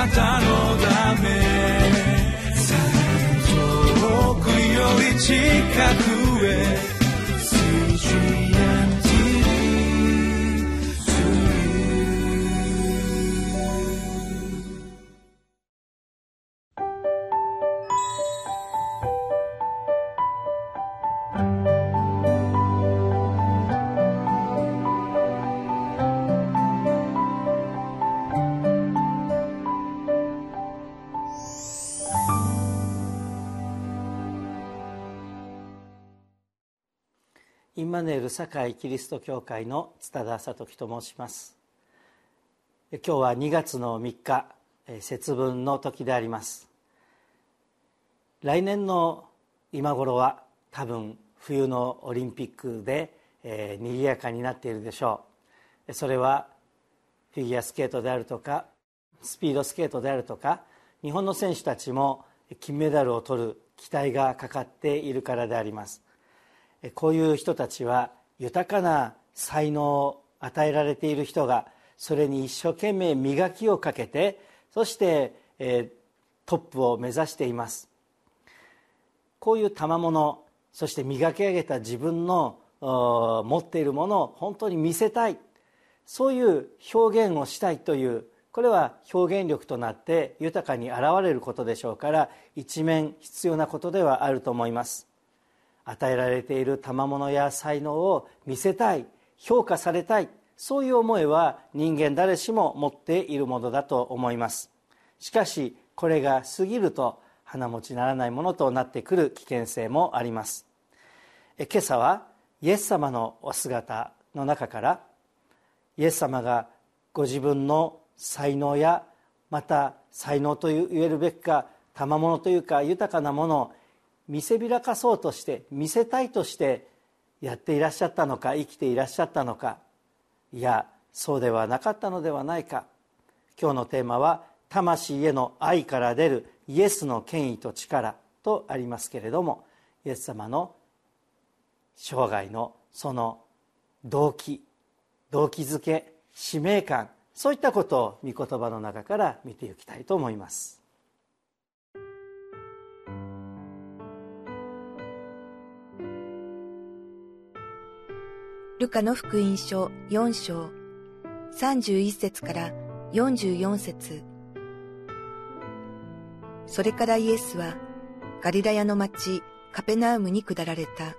なたのため。遠くより近く。マヌエル堺キリスト教会の津田聡樹と申します。今日は2月の3日節分の時であります。来年の今頃は多分冬のオリンピックで、えー、賑やかになっているでしょう。それはフィギュアスケートであるとかスピードスケートであるとか日本の選手たちも金メダルを取る期待がかかっているからであります。こういう人たちは豊かな才能を与えられている人がそれに一生懸命磨きをかけてそして、えトップを目指しています。こういう賜物そして磨き上げた自分の持っているものを本当に見せたい。そういう表現をしたいというこれは表現力となって豊かに現れることでしょうから一面必要なことではあると思います。与えられている賜物や才能を見せたい評価されたいそういう思いは人間誰しも持っているものだと思います。しかしこれが過ぎると花持ちならないものとなってくる危険性もあります。今朝はイエス様のお姿の中からイエス様がご自分の才能やまた才能と言えるべきか賜物というか豊かなものを見せびらかそうとして見せたいとしてやっていらっしゃったのか生きていらっしゃったのか。いやそうではなかったのではないか。今日のテーマは「魂への愛から出るイエスの権威と力」とありますけれどもイエス様の生涯のその動機動機づけ使命感そういったことを御言葉の中から見ていきたいと思います。ルカの福音書4章31節から44節それからイエスはガリラヤの町カペナウムに下られた。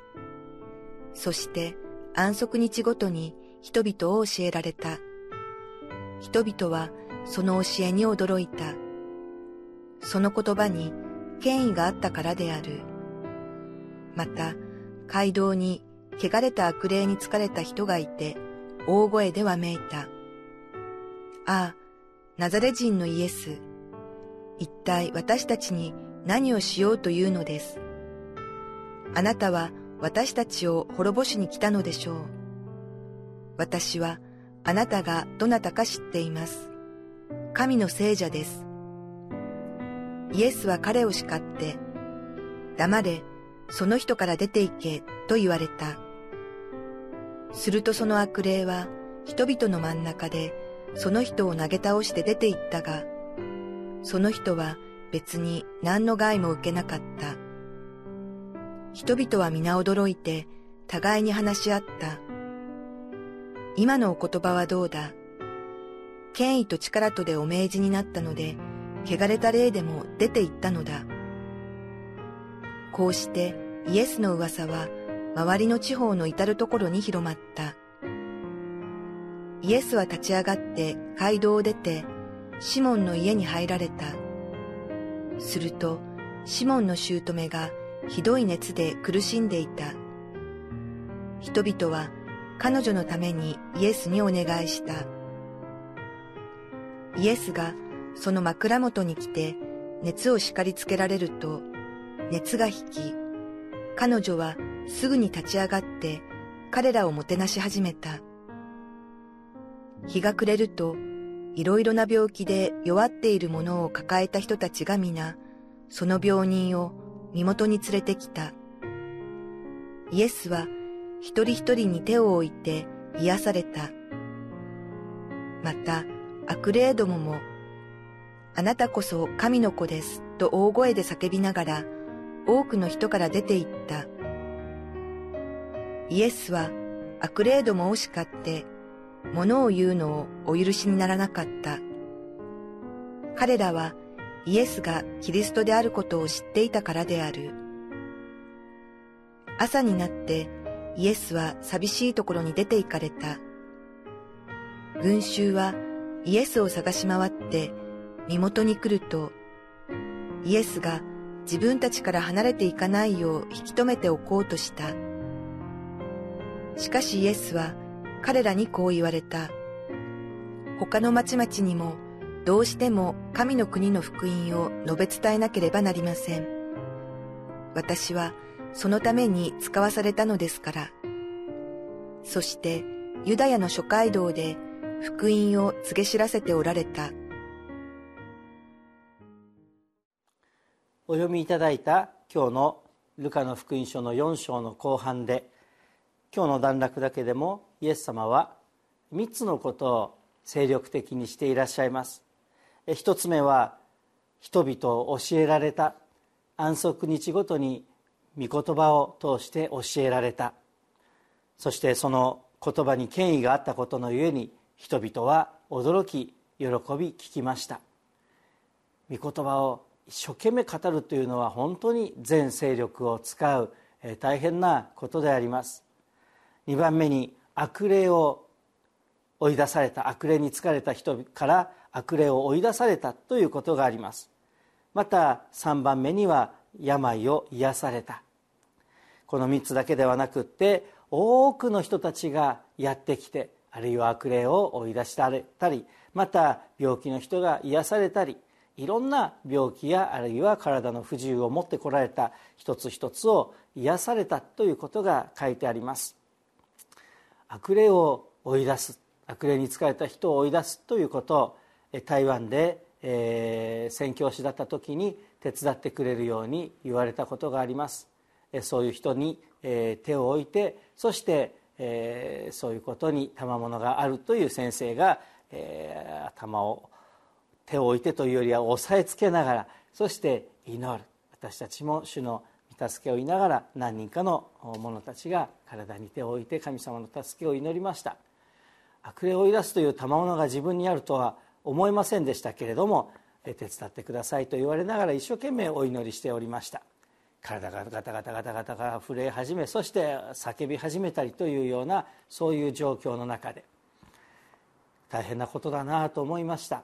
そして安息日ごとに人々を教えられた。人々はその教えに驚いた。その言葉に権威があったからである。また、街道に汚れた悪霊に疲れた人がいて、大声でわめいた。ああ、ナザレ人のイエス。一体私たちに何をしようというのです。あなたは私たちを滅ぼしに来たのでしょう。私はあなたがどなたか知っています。神の聖者です。イエスは彼を叱って、黙れ、その人から出て行け、と言われた。するとその悪霊は人々の真ん中でその人を投げ倒して出て行ったが、その人は別に何の害も受けなかった。人々は皆驚いて互いに話し合った。今のお言葉はどうだ？権威と力とでお命じになったので、汚れた霊でも出て行ったのだ。こうしてイエスの噂は周りの地方の至るところに広まった。イエスは立ち上がって街道を出て、シモンの家に入られた。すると、シモンの姑がひどい熱で苦しんでいた。人々は彼女のためにイエスにお願いした。イエスがその枕元に来て熱を叱りつけられると、熱が引き、彼女はすぐに立ち上がって彼らをもてなし始めた。日が暮れると、いろいろな病気で弱っているものを抱えた人たちが皆、その病人を身元に連れてきた。イエスは一人一人に手を置いて癒された。また、悪霊どもも、あなたこそ神の子ですと大声で叫びながら多くの人から出て行った。イエスは悪霊どもを叱って物を言うのをお許しにならなかった。彼らはイエスがキリストであることを知っていたからである。朝になってイエスは寂しいところに出て行かれた。群衆はイエスを探し回って身元に来ると、イエスが自分たちから離れていかないよう引き止めておこうとした。しかしイエスは彼らにこう言われた。他の町々にもどうしても神の国の福音を述べ伝えなければなりません。私はそのために使わされたのですから。そしてユダヤの諸街道で福音を告げ知らせておられた。お読みいただいた今日のルカの福音書の4章の後半で今日の段落だけでもイエス様は3つのことを精力的にしていらっしゃいます。一つ目は人々を教えられた。安息日ごとに御言葉を通して教えられた。そしてその言葉に権威があったことのゆえに人々は驚き喜び聞きました。御言葉を一生懸命語るというのは本当に全勢力を使う大変なことであります。2番目に悪霊を追い出された悪霊に疲れた人から悪霊を追い出されたということがあります。また3番目には病を癒された。この3つだけではなくって多くの人たちがやってきてあるいは悪霊を追い出したりまた病気の人が癒されたりいろんな病気やあるいは体の不自由を持ってこられた一つ一つを癒されたということが書いてあります。悪霊を追い出す。悪霊に疲れた人を追い出すということ。を台湾で、えー、宣教師だった時に手伝ってくれるように言われたことがあります。そういう人に、えー、手を置いてそして、えー、そういうことに賜物があるという先生が、えー、頭を手を置いてというよりは押さえつけながらそして祈る。私たちも主の御助けをいながら何人かの者たちが体に手を置いて神様の助けを祈りました。悪霊を追い出すという賜物が自分にあるとは思いませんでしたけれども手伝ってくださいと言われながら一生懸命お祈りしておりました。体がガタガタガタガタが震え始めそして叫び始めたりというようなそういう状況の中で大変なことだなと思いました。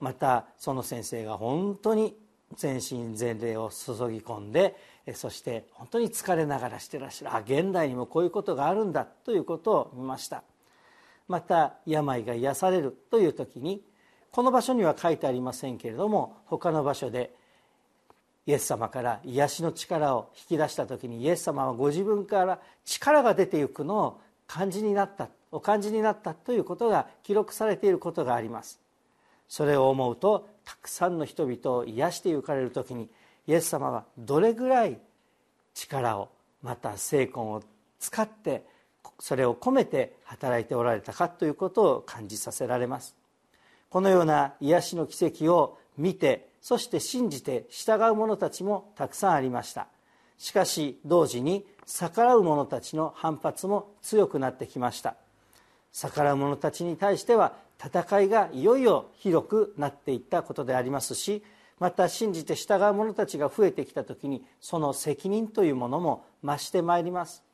またその先生が本当に全身全霊を注ぎ込んでそして本当に疲れながらしてらっしゃる。あ現代にもこういうことがあるんだということを見ました。また病が癒されるという時にこの場所には書いてありませんけれども他の場所でイエス様から癒しの力を引き出した時にイエス様はご自分から力が出ていくのを感じになったお感じになったということが記録されていることがあります。それを思うとたくさんの人々を癒してゆかれる時にイエス様はどれぐらい力をまた精魂を使ってそれを込めて働いておられたかということを感じさせられます。このような癒しの奇跡を見てそして信じて従う者たちもたくさんありました。しかし同時に逆らう者たちの反発も強くなってきました。逆らう者たちに対しては戦いがいよいよ広くなっていったことでありますしまた信じて従う者たちが増えてきた時にその責任というものも増してまいります。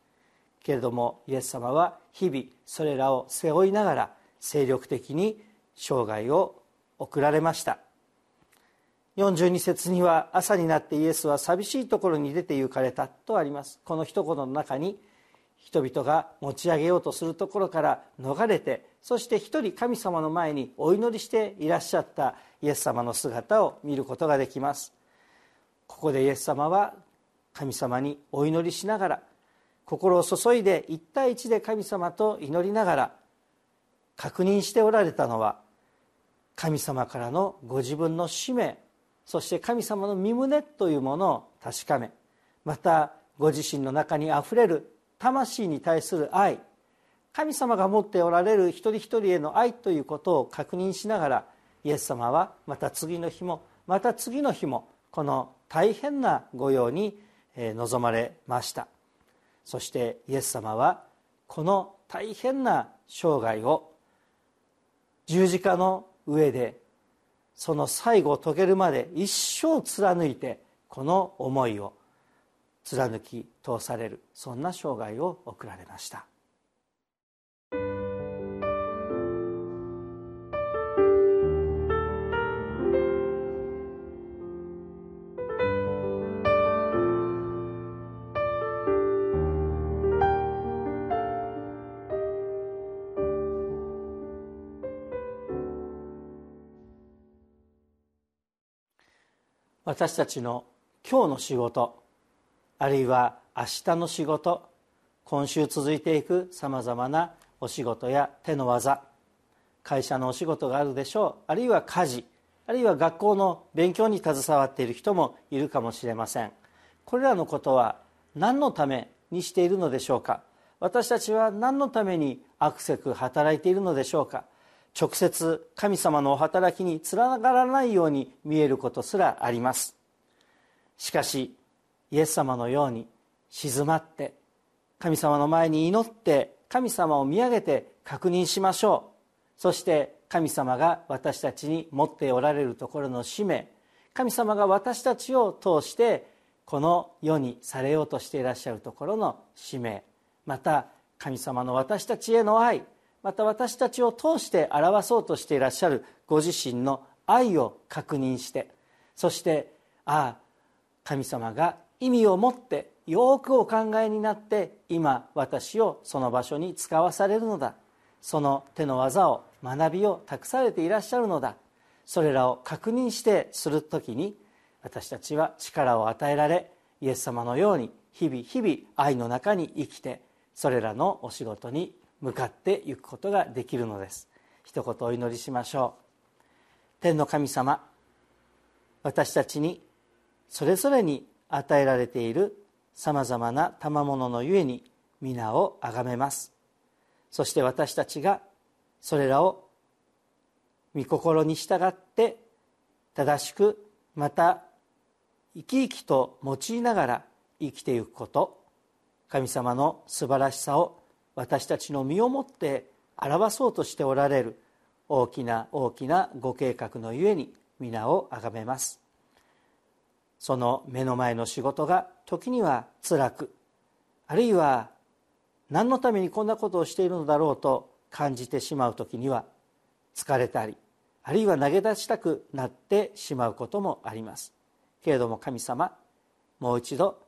けれどもイエス様は日々それらを背負いながら精力的に生涯を送られました。42節には朝になってイエスは寂しいところに出て行かれたとあります。この一言の中に人々が持ち上げようとするところから逃れてそして一人神様の前にお祈りしていらっしゃったイエス様の姿を見ることができます。ここでイエス様は神様にお祈りしながら心を注いで一対一で神様と祈りながら確認しておられたのは神様からのご自分の使命そして神様の身旨というものを確かめまたご自身の中にあふれる魂に対する愛神様が持っておられる一人一人への愛ということを確認しながらイエス様はまた次の日もまた次の日もこの大変な御用に臨まれました。そしてイエス様はこの大変な生涯を十字架の上でその最後を遂げるまで一生貫いてこの思いを貫き通されるそんな生涯を送られました。私たちの今日の仕事あるいは明日の仕事今週続いていくさまざまなお仕事や手の技会社のお仕事があるでしょうあるいは家事あるいは学校の勉強に携わっている人もいるかもしれません。これらのことは何のためにしているのでしょうか？私たちは何のためにアクセク働いているのでしょうか？直接神様のお働きにつながらないように見えることすらあります。しかしイエス様のように静まって神様の前に祈って神様を見上げて確認しましょう。そして神様が私たちに持っておられるところの使命神様が私たちを通してこの世にされようとしていらっしゃるところの使命また神様の私たちへの愛また私たちを通して表そうとしていらっしゃるご自身の愛を確認してそしてああ神様が意味を持ってよくお考えになって今私をその場所に使わされるのだ。その手の技を学びを託されていらっしゃるのだ。それらを確認してする時に私たちは力を与えられイエス様のように日々日々愛の中に生きてそれらのお仕事に向かっていくことができるのです。一言お祈りしましょう。天の神様私たちにそれぞれに与えられているさまざまな賜物のゆえに皆をあがめます。そして私たちがそれらを御心に従って正しくまた生き生きと用いながら生きていくこと。神様の素晴らしさを私たちの身をもって表そうとしておられる大きな大きなご計画のゆえに皆をあがめます。その目の前の仕事が時には辛くあるいは何のためにこんなことをしているのだろうと感じてしまう時には疲れたりあるいは投げ出したくなってしまうこともあります。けれども神様もう一度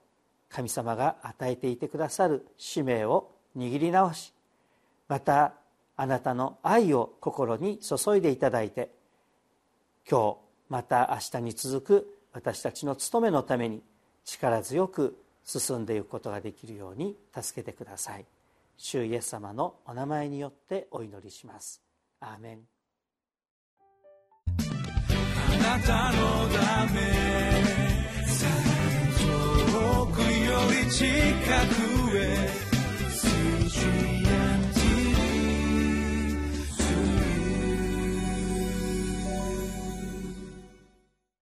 神様が与えていてくださる使命を握り直しまたあなたの愛を心に注いでいただいて今日また明日に続く私たちの務めのために力強く進んでいくことができるように助けてください。主イエス様のお名前によってお祈りします。アーメン。あなたのため遠くより近く Jesus.